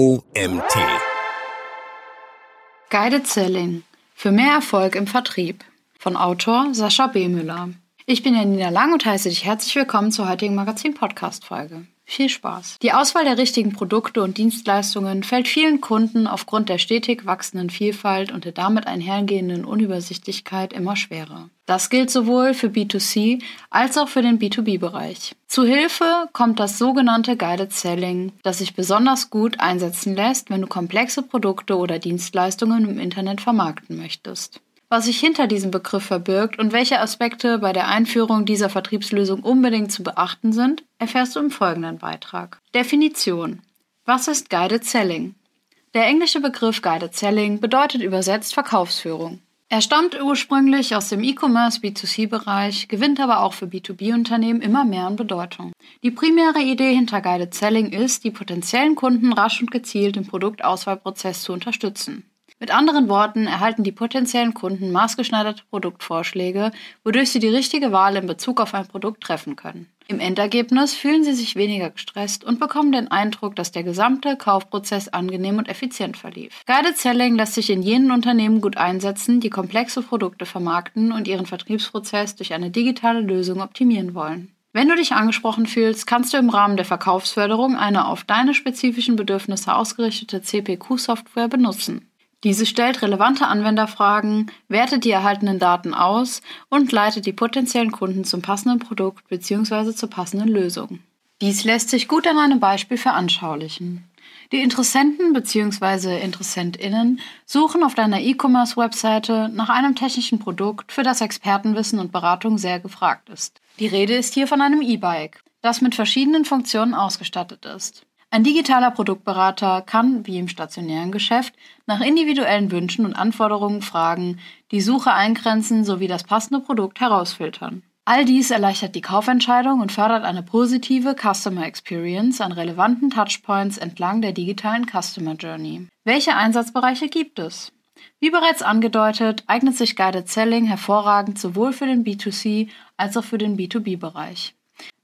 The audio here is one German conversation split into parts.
OMT. Guided Selling für mehr Erfolg im Vertrieb von Autor Sascha B. Müller. Ich bin Janina Lang und heiße dich herzlich willkommen zur heutigen Magazin-Podcast-Folge. Viel Spaß. Die Auswahl der richtigen Produkte und Dienstleistungen fällt vielen Kunden aufgrund der stetig wachsenden Vielfalt und der damit einhergehenden Unübersichtlichkeit immer schwerer. Das gilt sowohl für B2C als auch für den B2B-Bereich. Zu Hilfe kommt das sogenannte Guided Selling, das sich besonders gut einsetzen lässt, wenn du komplexe Produkte oder Dienstleistungen im Internet vermarkten möchtest. Was sich hinter diesem Begriff verbirgt und welche Aspekte bei der Einführung dieser Vertriebslösung unbedingt zu beachten sind, erfährst du im folgenden Beitrag. Definition. Was ist Guided Selling? Der englische Begriff Guided Selling bedeutet übersetzt Verkaufsführung. Er stammt ursprünglich aus dem E-Commerce B2C-Bereich, gewinnt aber auch für B2B-Unternehmen immer mehr an Bedeutung. Die primäre Idee hinter Guided Selling ist, die potenziellen Kunden rasch und gezielt im Produktauswahlprozess zu unterstützen. Mit anderen Worten erhalten die potenziellen Kunden maßgeschneiderte Produktvorschläge, wodurch sie die richtige Wahl in Bezug auf ein Produkt treffen können. Im Endergebnis fühlen sie sich weniger gestresst und bekommen den Eindruck, dass der gesamte Kaufprozess angenehm und effizient verlief. Guided Selling lässt sich in jenen Unternehmen gut einsetzen, die komplexe Produkte vermarkten und ihren Vertriebsprozess durch eine digitale Lösung optimieren wollen. Wenn du dich angesprochen fühlst, kannst du im Rahmen der Verkaufsförderung eine auf deine spezifischen Bedürfnisse ausgerichtete CPQ-Software benutzen. Diese stellt relevante Anwenderfragen, wertet die erhaltenen Daten aus und leitet die potenziellen Kunden zum passenden Produkt bzw. zur passenden Lösung. Dies lässt sich gut an einem Beispiel veranschaulichen. Die Interessenten bzw. Interessentinnen suchen auf deiner E-Commerce-Webseite nach einem technischen Produkt, für das Expertenwissen und Beratung sehr gefragt ist. Die Rede ist hier von einem E-Bike, das mit verschiedenen Funktionen ausgestattet ist. Ein digitaler Produktberater kann, wie im stationären Geschäft, nach individuellen Wünschen und Anforderungen fragen, die Suche eingrenzen sowie das passende Produkt herausfiltern. All dies erleichtert die Kaufentscheidung und fördert eine positive Customer Experience an relevanten Touchpoints entlang der digitalen Customer Journey. Welche Einsatzbereiche gibt es? Wie bereits angedeutet, eignet sich Guided Selling hervorragend sowohl für den B2C als auch für den B2B-Bereich.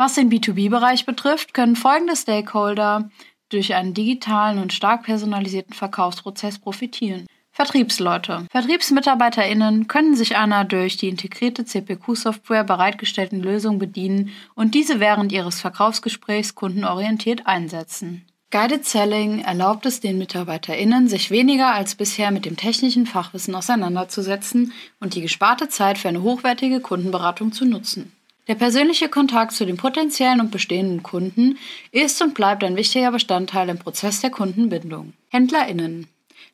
Was den B2B-Bereich betrifft, können folgende Stakeholder durch einen digitalen und stark personalisierten Verkaufsprozess profitieren. Vertriebsleute. VertriebsmitarbeiterInnen können sich einer durch die integrierte CPQ-Software bereitgestellten Lösung bedienen und diese während ihres Verkaufsgesprächs kundenorientiert einsetzen. Guided Selling erlaubt es den MitarbeiterInnen, sich weniger als bisher mit dem technischen Fachwissen auseinanderzusetzen und die gesparte Zeit für eine hochwertige Kundenberatung zu nutzen. Der persönliche Kontakt zu den potenziellen und bestehenden Kunden ist und bleibt ein wichtiger Bestandteil im Prozess der Kundenbindung. HändlerInnen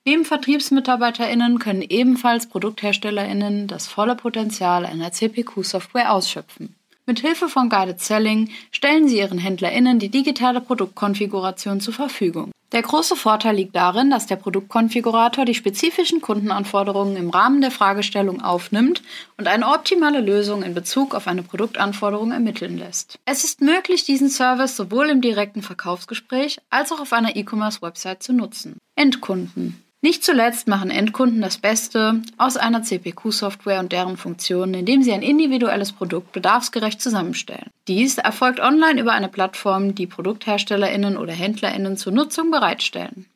Neben VertriebsmitarbeiterInnen können ebenfalls ProduktherstellerInnen das volle Potenzial einer CPQ-Software ausschöpfen. Mit Hilfe von Guided Selling stellen sie ihren HändlerInnen die digitale Produktkonfiguration zur Verfügung. Der große Vorteil liegt darin, dass der Produktkonfigurator die spezifischen Kundenanforderungen im Rahmen der Fragestellung aufnimmt und eine optimale Lösung in Bezug auf eine Produktanforderung ermitteln lässt. Es ist möglich, diesen Service sowohl im direkten Verkaufsgespräch als auch auf einer E-Commerce-Website zu nutzen. Endkunden nicht zuletzt machen Endkunden das Beste aus einer CPQ-Software und deren Funktionen, indem sie ein individuelles Produkt bedarfsgerecht zusammenstellen. Dies erfolgt online über eine Plattform, die ProduktherstellerInnen oder HändlerInnen zur Nutzung bereitstellen.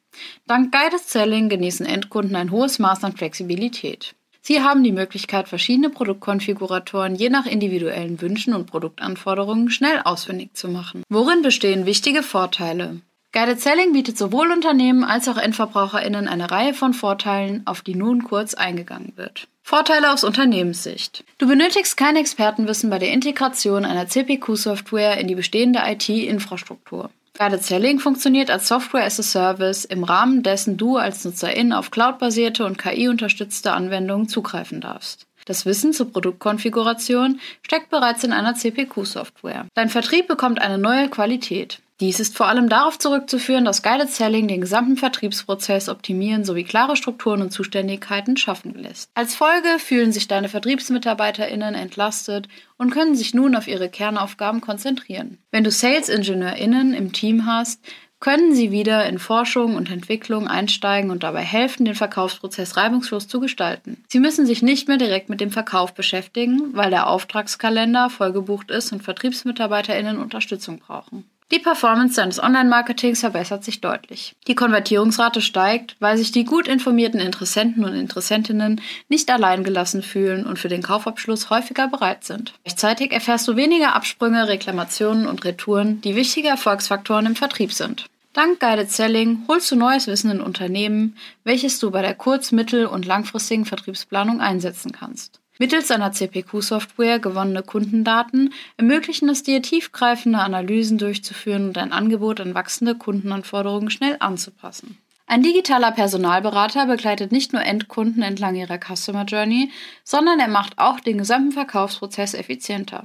Dank Guided Selling genießen Endkunden ein hohes Maß an Flexibilität. Sie haben die Möglichkeit, verschiedene Produktkonfiguratoren je nach individuellen Wünschen und Produktanforderungen schnell ausfindig zu machen. Worin bestehen wichtige Vorteile? Guided Selling bietet sowohl Unternehmen als auch EndverbraucherInnen eine Reihe von Vorteilen, auf die nun kurz eingegangen wird. Vorteile aus Unternehmenssicht. Du benötigst kein Expertenwissen bei der Integration einer CPQ-Software in die bestehende IT-Infrastruktur. Guided Selling funktioniert als Software as a Service, im Rahmen dessen du als Nutzerin auf cloudbasierte und KI-unterstützte Anwendungen zugreifen darfst. Das Wissen zur Produktkonfiguration steckt bereits in einer CPQ-Software. Dein Vertrieb bekommt eine neue Qualität. Dies ist vor allem darauf zurückzuführen, dass Guided Selling den gesamten Vertriebsprozess optimieren sowie klare Strukturen und Zuständigkeiten schaffen lässt. Als Folge fühlen sich deine VertriebsmitarbeiterInnen entlastet und können sich nun auf ihre Kernaufgaben konzentrieren. Wenn du Sales-IngenieurInnen im Team hast, können sie wieder in Forschung und Entwicklung einsteigen und dabei helfen, den Verkaufsprozess reibungslos zu gestalten. Sie müssen sich nicht mehr direkt mit dem Verkauf beschäftigen, weil der Auftragskalender vollgebucht ist und VertriebsmitarbeiterInnen Unterstützung brauchen. Die Performance deines Online-Marketings verbessert sich deutlich. Die Konvertierungsrate steigt, weil sich die gut informierten Interessenten und Interessentinnen nicht allein gelassen fühlen und für den Kaufabschluss häufiger bereit sind. Gleichzeitig erfährst du weniger Absprünge, Reklamationen und Retouren, die wichtige Erfolgsfaktoren im Vertrieb sind. Dank Guided Selling holst du neues Wissen in Unternehmen, welches du bei der kurz-, mittel- und langfristigen Vertriebsplanung einsetzen kannst. Mittels einer CPQ-Software gewonnene Kundendaten ermöglichen es dir, tiefgreifende Analysen durchzuführen und dein Angebot an wachsende Kundenanforderungen schnell anzupassen. Ein digitaler Personalberater begleitet nicht nur Endkunden entlang ihrer Customer Journey, sondern er macht auch den gesamten Verkaufsprozess effizienter.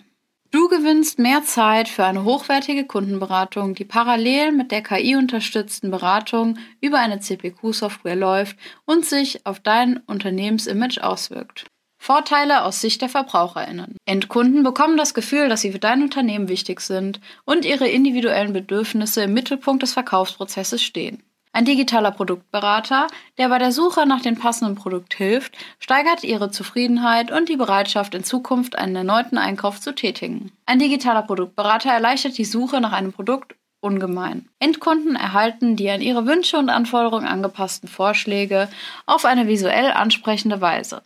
Du gewinnst mehr Zeit für eine hochwertige Kundenberatung, die parallel mit der KI-unterstützten Beratung über eine CPQ-Software läuft und sich auf dein Unternehmensimage auswirkt. Vorteile aus Sicht der VerbraucherInnen. Endkunden bekommen das Gefühl, dass sie für dein Unternehmen wichtig sind und ihre individuellen Bedürfnisse im Mittelpunkt des Verkaufsprozesses stehen. Ein digitaler Produktberater, der bei der Suche nach dem passenden Produkt hilft, steigert ihre Zufriedenheit und die Bereitschaft, in Zukunft einen erneuten Einkauf zu tätigen. Ein digitaler Produktberater erleichtert die Suche nach einem Produkt ungemein. Endkunden erhalten die an ihre Wünsche und Anforderungen angepassten Vorschläge auf eine visuell ansprechende Weise.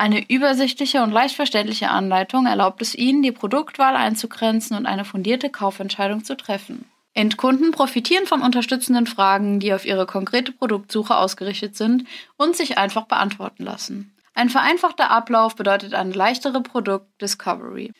Eine übersichtliche und leicht verständliche Anleitung erlaubt es ihnen, die Produktwahl einzugrenzen und eine fundierte Kaufentscheidung zu treffen. Endkunden profitieren von unterstützenden Fragen, die auf ihre konkrete Produktsuche ausgerichtet sind und sich einfach beantworten lassen. Ein vereinfachter Ablauf bedeutet eine leichtere Produktdiscovery.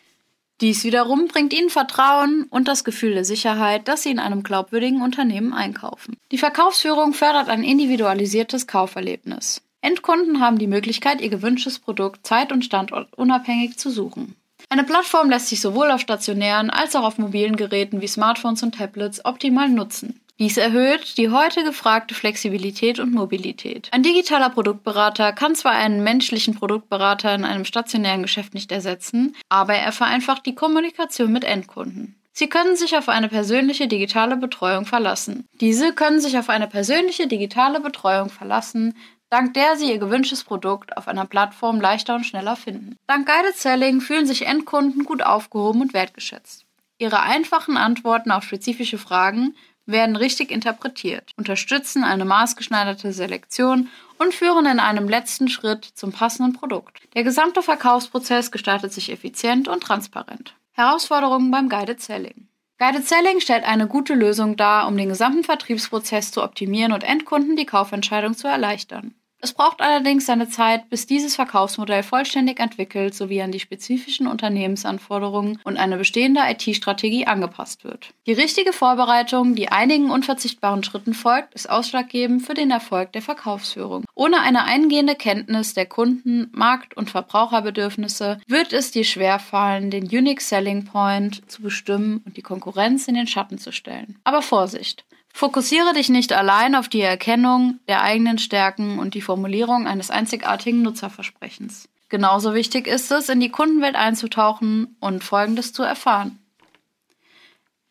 Dies wiederum bringt ihnen Vertrauen und das Gefühl der Sicherheit, dass sie in einem glaubwürdigen Unternehmen einkaufen. Die Verkaufsführung fördert ein individualisiertes Kauferlebnis. Endkunden haben die Möglichkeit, ihr gewünschtes Produkt zeit- und standortunabhängig zu suchen. Eine Plattform lässt sich sowohl auf stationären als auch auf mobilen Geräten wie Smartphones und Tablets optimal nutzen. Dies erhöht die heute gefragte Flexibilität und Mobilität. Ein digitaler Produktberater kann zwar einen menschlichen Produktberater in einem stationären Geschäft nicht ersetzen, aber er vereinfacht die Kommunikation mit Endkunden. Sie können sich auf eine persönliche digitale Betreuung verlassen. Diese können sich auf eine persönliche digitale Betreuung verlassen, dank der sie ihr gewünschtes Produkt auf einer Plattform leichter und schneller finden. Dank Guided Selling fühlen sich Endkunden gut aufgehoben und wertgeschätzt. Ihre einfachen Antworten auf spezifische Fragen werden richtig interpretiert, unterstützen eine maßgeschneiderte Selektion und führen in einem letzten Schritt zum passenden Produkt. Der gesamte Verkaufsprozess gestaltet sich effizient und transparent. Herausforderungen beim Guided Selling. Guided Selling stellt eine gute Lösung dar, um den gesamten Vertriebsprozess zu optimieren und Endkunden die Kaufentscheidung zu erleichtern. Es braucht allerdings seine Zeit, bis dieses Verkaufsmodell vollständig entwickelt sowie an die spezifischen Unternehmensanforderungen und eine bestehende IT-Strategie angepasst wird. Die richtige Vorbereitung, die einigen unverzichtbaren Schritten folgt, ist ausschlaggebend für den Erfolg der Verkaufsführung. Ohne eine eingehende Kenntnis der Kunden-, Markt- und Verbraucherbedürfnisse wird es dir schwerfallen, den Unique Selling Point zu bestimmen und die Konkurrenz in den Schatten zu stellen. Aber Vorsicht! Fokussiere dich nicht allein auf die Erkennung der eigenen Stärken und die Formulierung eines einzigartigen Nutzerversprechens. Genauso wichtig ist es, in die Kundenwelt einzutauchen und Folgendes zu erfahren.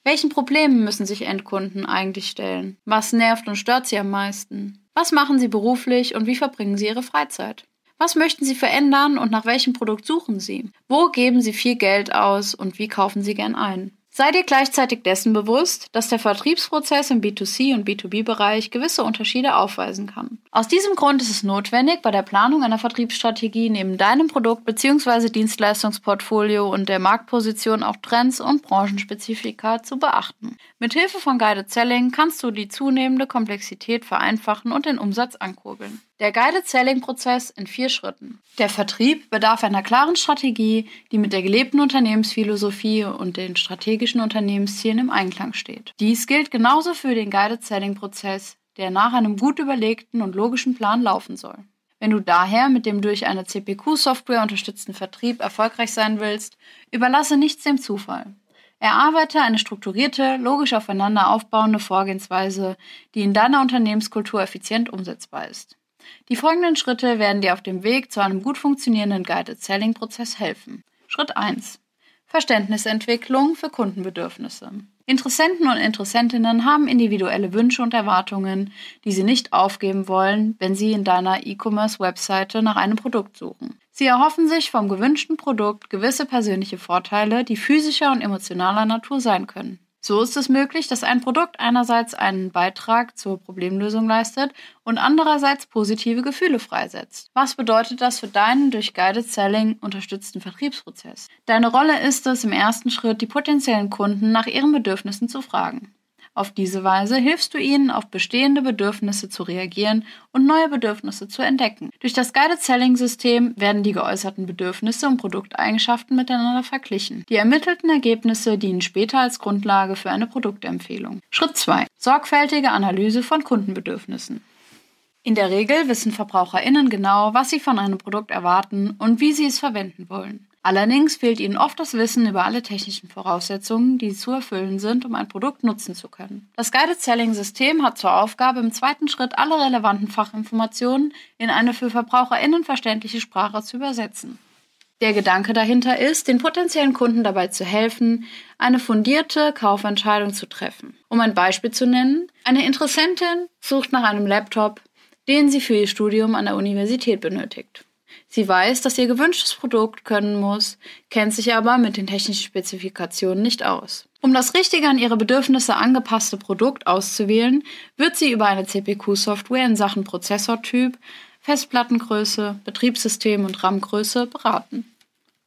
Welchen Problemen müssen sich Endkunden eigentlich stellen? Was nervt und stört sie am meisten? Was machen sie beruflich und wie verbringen sie ihre Freizeit? Was möchten sie verändern und nach welchem Produkt suchen sie? Wo geben sie viel Geld aus und wie kaufen sie gern ein? Sei dir gleichzeitig dessen bewusst, dass der Vertriebsprozess im B2C und B2B-Bereich gewisse Unterschiede aufweisen kann. Aus diesem Grund ist es notwendig, bei der Planung einer Vertriebsstrategie neben deinem Produkt- bzw. Dienstleistungsportfolio und der Marktposition auch Trends und Branchenspezifika zu beachten. Mit Hilfe von Guided Selling kannst du die zunehmende Komplexität vereinfachen und den Umsatz ankurbeln. Der Guided Selling Prozess in vier Schritten. Der Vertrieb bedarf einer klaren Strategie, die mit der gelebten Unternehmensphilosophie und den strategischen Unternehmenszielen im Einklang steht. Dies gilt genauso für den Guided Selling Prozess, der nach einem gut überlegten und logischen Plan laufen soll. Wenn du daher mit dem durch eine CPQ-Software unterstützten Vertrieb erfolgreich sein willst, überlasse nichts dem Zufall. Erarbeite eine strukturierte, logisch aufeinander aufbauende Vorgehensweise, die in deiner Unternehmenskultur effizient umsetzbar ist. Die folgenden Schritte werden dir auf dem Weg zu einem gut funktionierenden Guided Selling Prozess helfen. Schritt 1. Verständnisentwicklung für Kundenbedürfnisse. Interessenten und Interessentinnen haben individuelle Wünsche und Erwartungen, die sie nicht aufgeben wollen, wenn sie in deiner E-Commerce-Webseite nach einem Produkt suchen. Sie erhoffen sich vom gewünschten Produkt gewisse persönliche Vorteile, die physischer und emotionaler Natur sein können. So ist es möglich, dass ein Produkt einerseits einen Beitrag zur Problemlösung leistet und andererseits positive Gefühle freisetzt. Was bedeutet das für deinen durch Guided Selling unterstützten Vertriebsprozess? Deine Rolle ist es, im ersten Schritt die potenziellen Kunden nach ihren Bedürfnissen zu fragen. Auf diese Weise hilfst du ihnen, auf bestehende Bedürfnisse zu reagieren und neue Bedürfnisse zu entdecken. Durch das Guided Selling System werden die geäußerten Bedürfnisse und Produkteigenschaften miteinander verglichen. Die ermittelten Ergebnisse dienen später als Grundlage für eine Produktempfehlung. Schritt 2. Sorgfältige Analyse von Kundenbedürfnissen. In der Regel wissen VerbraucherInnen genau, was sie von einem Produkt erwarten und wie sie es verwenden wollen. Allerdings fehlt ihnen oft das Wissen über alle technischen Voraussetzungen, die zu erfüllen sind, um ein Produkt nutzen zu können. Das Guided Selling System hat zur Aufgabe, im zweiten Schritt alle relevanten Fachinformationen in eine für VerbraucherInnen verständliche Sprache zu übersetzen. Der Gedanke dahinter ist, den potenziellen Kunden dabei zu helfen, eine fundierte Kaufentscheidung zu treffen. Um ein Beispiel zu nennen, eine Interessentin sucht nach einem Laptop, den sie für ihr Studium an der Universität benötigt. Sie weiß, dass ihr gewünschtes Produkt können muss, kennt sich aber mit den technischen Spezifikationen nicht aus. Um das richtige an ihre Bedürfnisse angepasste Produkt auszuwählen, wird sie über eine CPQ-Software in Sachen Prozessortyp, Festplattengröße, Betriebssystem und RAM-Größe beraten.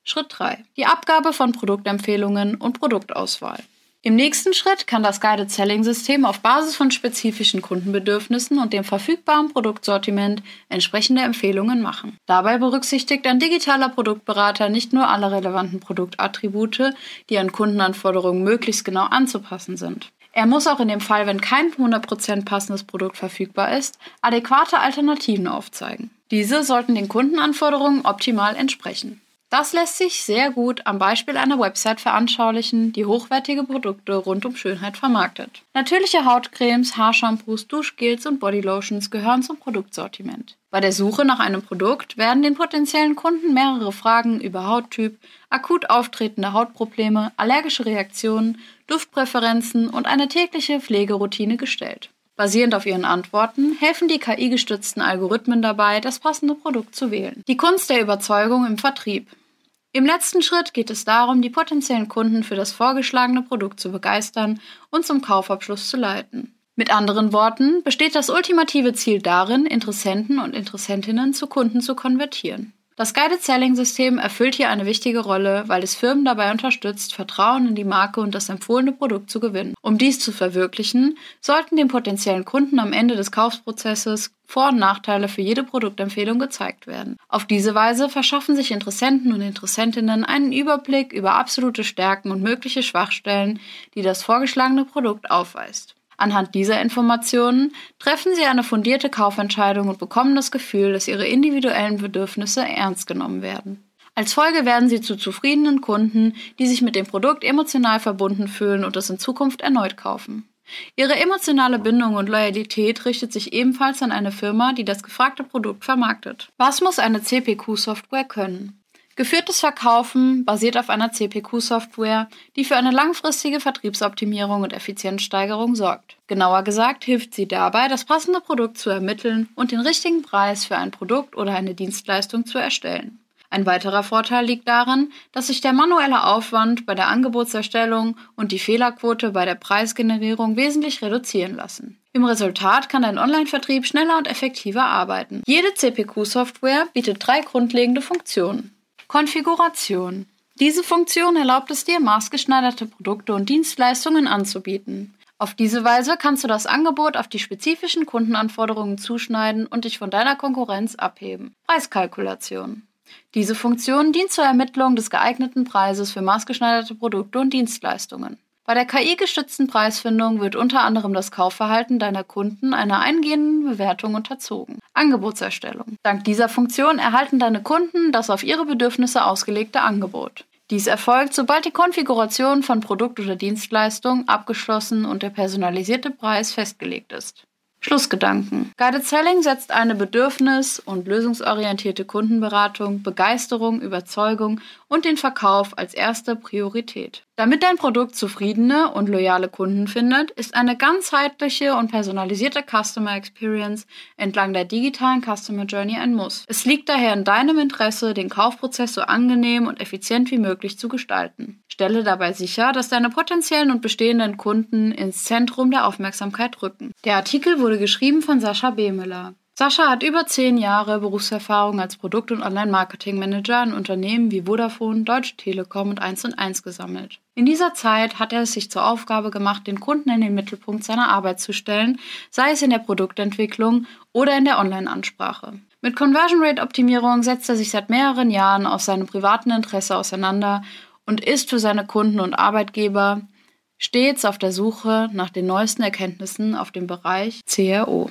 Schritt 3. Die Abgabe von Produktempfehlungen und Produktauswahl. Im nächsten Schritt kann das Guided Selling System auf Basis von spezifischen Kundenbedürfnissen und dem verfügbaren Produktsortiment entsprechende Empfehlungen machen. Dabei berücksichtigt ein digitaler Produktberater nicht nur alle relevanten Produktattribute, die an Kundenanforderungen möglichst genau anzupassen sind. Er muss auch in dem Fall, wenn kein 100% passendes Produkt verfügbar ist, adäquate Alternativen aufzeigen. Diese sollten den Kundenanforderungen optimal entsprechen. Das lässt sich sehr gut am Beispiel einer Website veranschaulichen, die hochwertige Produkte rund um Schönheit vermarktet. Natürliche Hautcremes, Haarshampoos, Duschgels und Bodylotions gehören zum Produktsortiment. Bei der Suche nach einem Produkt werden den potenziellen Kunden mehrere Fragen über Hauttyp, akut auftretende Hautprobleme, allergische Reaktionen, Duftpräferenzen und eine tägliche Pflegeroutine gestellt. Basierend auf ihren Antworten helfen die KI-gestützten Algorithmen dabei, das passende Produkt zu wählen. Die Kunst der Überzeugung im Vertrieb. Im letzten Schritt geht es darum, die potenziellen Kunden für das vorgeschlagene Produkt zu begeistern und zum Kaufabschluss zu leiten. Mit anderen Worten besteht das ultimative Ziel darin, Interessenten und Interessentinnen zu Kunden zu konvertieren. Das Guided Selling System erfüllt hier eine wichtige Rolle, weil es Firmen dabei unterstützt, Vertrauen in die Marke und das empfohlene Produkt zu gewinnen. Um dies zu verwirklichen, sollten dem potenziellen Kunden am Ende des Kaufprozesses Vor- und Nachteile für jede Produktempfehlung gezeigt werden. Auf diese Weise verschaffen sich Interessenten und Interessentinnen einen Überblick über absolute Stärken und mögliche Schwachstellen, die das vorgeschlagene Produkt aufweist. Anhand dieser Informationen treffen Sie eine fundierte Kaufentscheidung und bekommen das Gefühl, dass Ihre individuellen Bedürfnisse ernst genommen werden. Als Folge werden Sie zu zufriedenen Kunden, die sich mit dem Produkt emotional verbunden fühlen und es in Zukunft erneut kaufen. Ihre emotionale Bindung und Loyalität richtet sich ebenfalls an eine Firma, die das gefragte Produkt vermarktet. Was muss eine CPQ-Software können? Geführtes Verkaufen basiert auf einer CPQ-Software, die für eine langfristige Vertriebsoptimierung und Effizienzsteigerung sorgt. Genauer gesagt hilft sie dabei, das passende Produkt zu ermitteln und den richtigen Preis für ein Produkt oder eine Dienstleistung zu erstellen. Ein weiterer Vorteil liegt darin, dass sich der manuelle Aufwand bei der Angebotserstellung und die Fehlerquote bei der Preisgenerierung wesentlich reduzieren lassen. Im Resultat kann dein Online-Vertrieb schneller und effektiver arbeiten. Jede CPQ-Software bietet drei grundlegende Funktionen. Konfiguration. Diese Funktion erlaubt es dir, maßgeschneiderte Produkte und Dienstleistungen anzubieten. Auf diese Weise kannst du das Angebot auf die spezifischen Kundenanforderungen zuschneiden und dich von deiner Konkurrenz abheben. Preiskalkulation. Diese Funktion dient zur Ermittlung des geeigneten Preises für maßgeschneiderte Produkte und Dienstleistungen. Bei der KI-gestützten Preisfindung wird unter anderem das Kaufverhalten deiner Kunden einer eingehenden Bewertung unterzogen. Angebotserstellung. Dank dieser Funktion erhalten deine Kunden das auf ihre Bedürfnisse ausgelegte Angebot. Dies erfolgt, sobald die Konfiguration von Produkt oder Dienstleistung abgeschlossen und der personalisierte Preis festgelegt ist. Schlussgedanken. Guided Selling setzt eine bedürfnis- und lösungsorientierte Kundenberatung, Begeisterung, Überzeugung und den Verkauf als erste Priorität. Damit dein Produkt zufriedene und loyale Kunden findet, ist eine ganzheitliche und personalisierte Customer Experience entlang der digitalen Customer Journey ein Muss. Es liegt daher in deinem Interesse, den Kaufprozess so angenehm und effizient wie möglich zu gestalten. Stelle dabei sicher, dass deine potenziellen und bestehenden Kunden ins Zentrum der Aufmerksamkeit rücken. Der Artikel wurde geschrieben von Sascha Behmüller. Sascha hat über zehn Jahre Berufserfahrung als Produkt- und Online-Marketing-Manager in Unternehmen wie Vodafone, Deutsche Telekom und 1&1 gesammelt. In dieser Zeit hat er es sich zur Aufgabe gemacht, den Kunden in den Mittelpunkt seiner Arbeit zu stellen, sei es in der Produktentwicklung oder in der Online-Ansprache. Mit Conversion Rate Optimierung setzt er sich seit mehreren Jahren aus seinem privaten Interesse auseinander und ist für seine Kunden und Arbeitgeber stets auf der Suche nach den neuesten Erkenntnissen auf dem Bereich CRO.